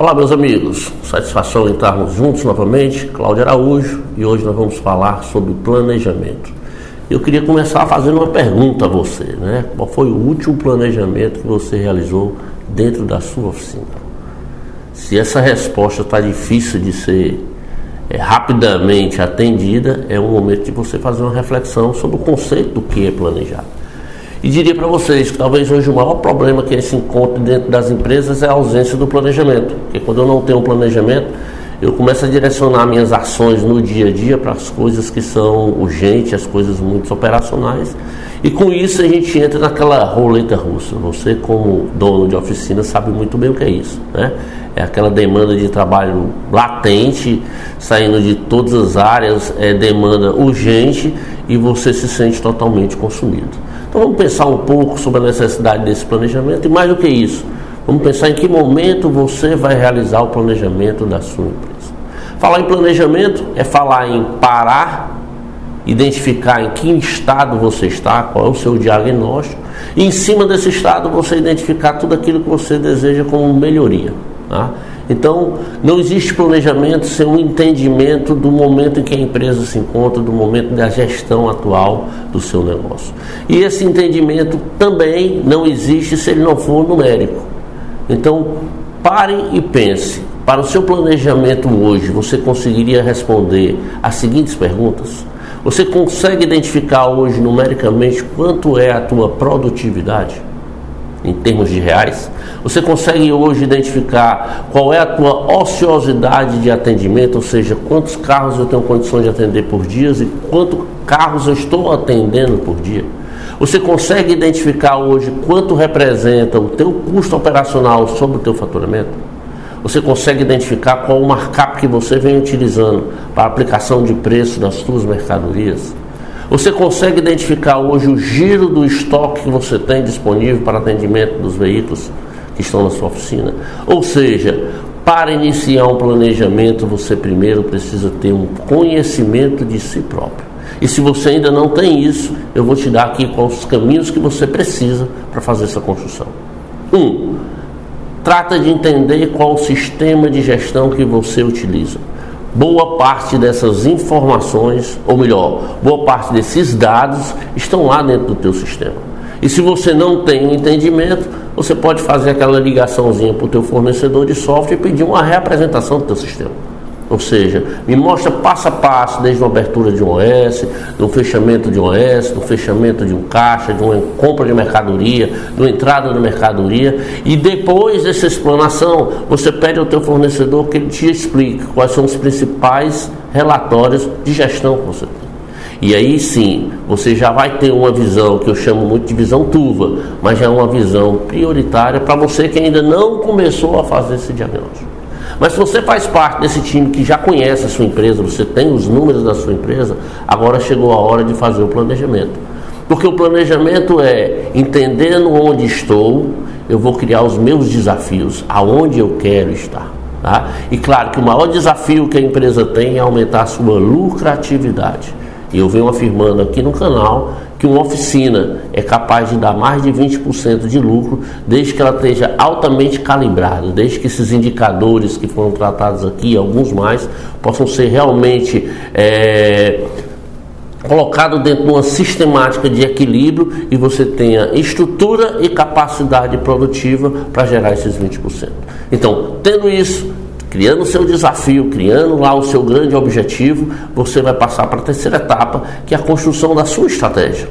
Olá, meus amigos. Satisfação em estarmos juntos novamente. Cláudio Araújo e hoje nós vamos falar sobre planejamento. Eu queria começar fazendo uma pergunta a você, né? Qual foi o último planejamento que você realizou dentro da sua oficina? Se essa resposta está difícil de ser é, rapidamente atendida, é um momento de você fazer uma reflexão sobre o conceito do que é planejar. E diria para vocês que talvez hoje o maior problema que se encontra dentro das empresas é a ausência do planejamento. Porque quando eu não tenho um planejamento, eu começo a direcionar minhas ações no dia a dia para as coisas que são urgentes, as coisas muito operacionais. E com isso a gente entra naquela roleta russa. Você, como dono de oficina, sabe muito bem o que é isso. Né? É aquela demanda de trabalho latente, saindo de todas as áreas, é demanda urgente e você se sente totalmente consumido. Então vamos pensar um pouco sobre a necessidade desse planejamento e mais do que isso, vamos pensar em que momento você vai realizar o planejamento da sua empresa. Falar em planejamento é falar em parar, identificar em que estado você está, qual é o seu diagnóstico, e em cima desse estado você identificar tudo aquilo que você deseja como melhoria. Tá? Então, não existe planejamento sem um entendimento do momento em que a empresa se encontra, do momento da gestão atual do seu negócio. E esse entendimento também não existe se ele não for numérico. Então, pare e pense. Para o seu planejamento hoje, você conseguiria responder as seguintes perguntas? Você consegue identificar hoje numericamente quanto é a tua produtividade? Em termos de reais? Você consegue hoje identificar qual é a tua ociosidade de atendimento, ou seja, quantos carros eu tenho condições de atender por dia e quantos carros eu estou atendendo por dia? Você consegue identificar hoje quanto representa o teu custo operacional sobre o teu faturamento? Você consegue identificar qual o markup que você vem utilizando para aplicação de preço das suas mercadorias? Você consegue identificar hoje o giro do estoque que você tem disponível para atendimento dos veículos que estão na sua oficina? Ou seja, para iniciar um planejamento, você primeiro precisa ter um conhecimento de si próprio. E se você ainda não tem isso, eu vou te dar aqui quais os caminhos que você precisa para fazer essa construção. Um, trata de entender qual o sistema de gestão que você utiliza boa parte dessas informações, ou melhor, boa parte desses dados estão lá dentro do teu sistema. E se você não tem o um entendimento, você pode fazer aquela ligaçãozinha para o teu fornecedor de software e pedir uma reapresentação do teu sistema. Ou seja, me mostra passo a passo, desde uma abertura de um OS, do fechamento de um OS, do fechamento de um caixa, de uma compra de mercadoria, de uma entrada de mercadoria. E depois dessa explanação, você pede ao teu fornecedor que ele te explique quais são os principais relatórios de gestão que você tem. E aí sim, você já vai ter uma visão que eu chamo muito de visão turva, mas já é uma visão prioritária para você que ainda não começou a fazer esse diagnóstico. Mas se você faz parte desse time que já conhece a sua empresa, você tem os números da sua empresa, agora chegou a hora de fazer o planejamento. Porque o planejamento é entendendo onde estou, eu vou criar os meus desafios, aonde eu quero estar. Tá? E claro que o maior desafio que a empresa tem é aumentar a sua lucratividade. E eu venho afirmando aqui no canal que uma oficina é capaz de dar mais de 20% de lucro desde que ela esteja altamente calibrada, desde que esses indicadores que foram tratados aqui, alguns mais, possam ser realmente é, colocados dentro de uma sistemática de equilíbrio e você tenha estrutura e capacidade produtiva para gerar esses 20%. Então, tendo isso, criando o seu desafio, criando lá o seu grande objetivo, você vai passar para a terceira etapa, que é a construção da sua estratégia.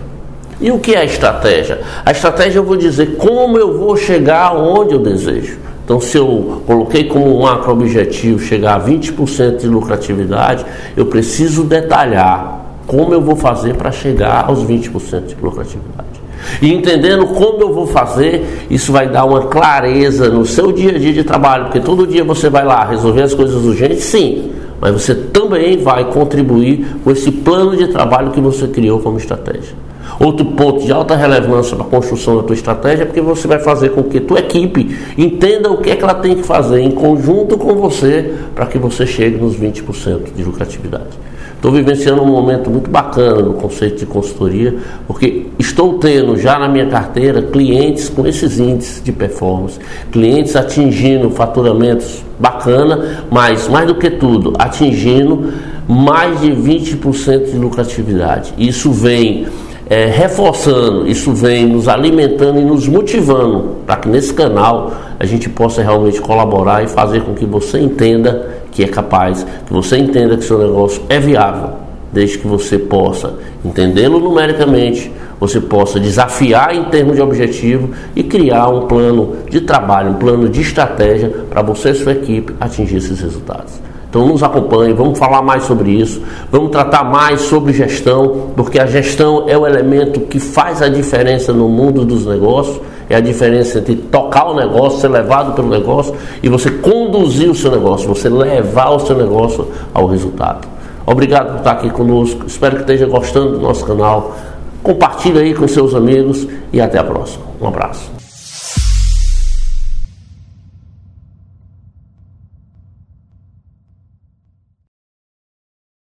E o que é a estratégia? A estratégia eu vou dizer como eu vou chegar onde eu desejo. Então, se eu coloquei como macro objetivo chegar a 20% de lucratividade, eu preciso detalhar como eu vou fazer para chegar aos 20% de lucratividade. E entendendo como eu vou fazer, isso vai dar uma clareza no seu dia a dia de trabalho, porque todo dia você vai lá resolver as coisas urgentes, sim, mas você também vai contribuir com esse plano de trabalho que você criou como estratégia. Outro ponto de alta relevância para a construção da tua estratégia é porque você vai fazer com que tua equipe entenda o que é que ela tem que fazer em conjunto com você para que você chegue nos 20% de lucratividade. Estou vivenciando um momento muito bacana no conceito de consultoria, porque estou tendo já na minha carteira clientes com esses índices de performance, clientes atingindo faturamentos bacana, mas mais do que tudo, atingindo mais de 20% de lucratividade. Isso vem é, reforçando, isso vem nos alimentando e nos motivando para que nesse canal a gente possa realmente colaborar e fazer com que você entenda que é capaz, que você entenda que seu negócio é viável, desde que você possa entendê-lo numericamente, você possa desafiar em termos de objetivo e criar um plano de trabalho, um plano de estratégia para você e sua equipe atingir esses resultados. Então nos acompanhe, vamos falar mais sobre isso, vamos tratar mais sobre gestão, porque a gestão é o elemento que faz a diferença no mundo dos negócios, é a diferença entre tocar o negócio, ser levado pelo negócio e você conduzir o seu negócio, você levar o seu negócio ao resultado. Obrigado por estar aqui conosco, espero que esteja gostando do nosso canal. Compartilhe aí com seus amigos e até a próxima. Um abraço.